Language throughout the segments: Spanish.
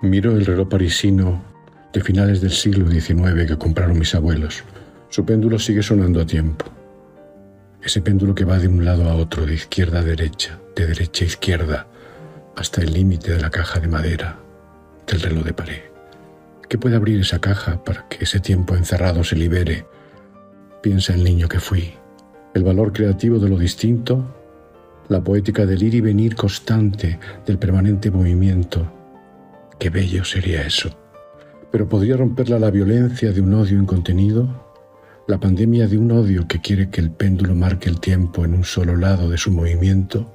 Miro el reloj parisino de finales del siglo XIX que compraron mis abuelos. Su péndulo sigue sonando a tiempo. Ese péndulo que va de un lado a otro, de izquierda a derecha, de derecha a izquierda, hasta el límite de la caja de madera del reloj de pared. ¿Qué puede abrir esa caja para que ese tiempo encerrado se libere? Piensa el niño que fui. El valor creativo de lo distinto, la poética del ir y venir constante, del permanente movimiento. Qué bello sería eso. Pero podría romperla la violencia de un odio incontenido la pandemia de un odio que quiere que el péndulo marque el tiempo en un solo lado de su movimiento,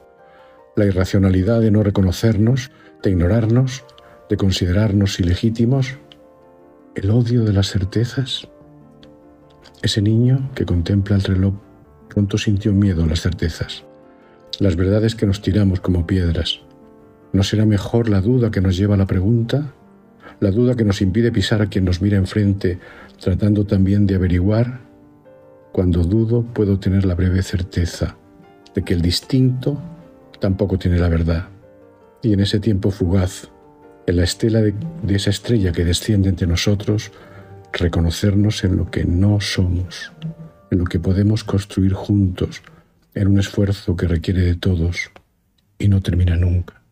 la irracionalidad de no reconocernos, de ignorarnos, de considerarnos ilegítimos, el odio de las certezas. Ese niño que contempla el reloj pronto sintió miedo a las certezas, las verdades que nos tiramos como piedras. ¿No será mejor la duda que nos lleva a la pregunta? La duda que nos impide pisar a quien nos mira enfrente, tratando también de averiguar cuando dudo puedo tener la breve certeza de que el distinto tampoco tiene la verdad. Y en ese tiempo fugaz, en la estela de, esa estrella que desciende entre nosotros, reconocernos en lo que no somos, en lo que podemos construir juntos, en un esfuerzo que requiere de todos y no termina nunca.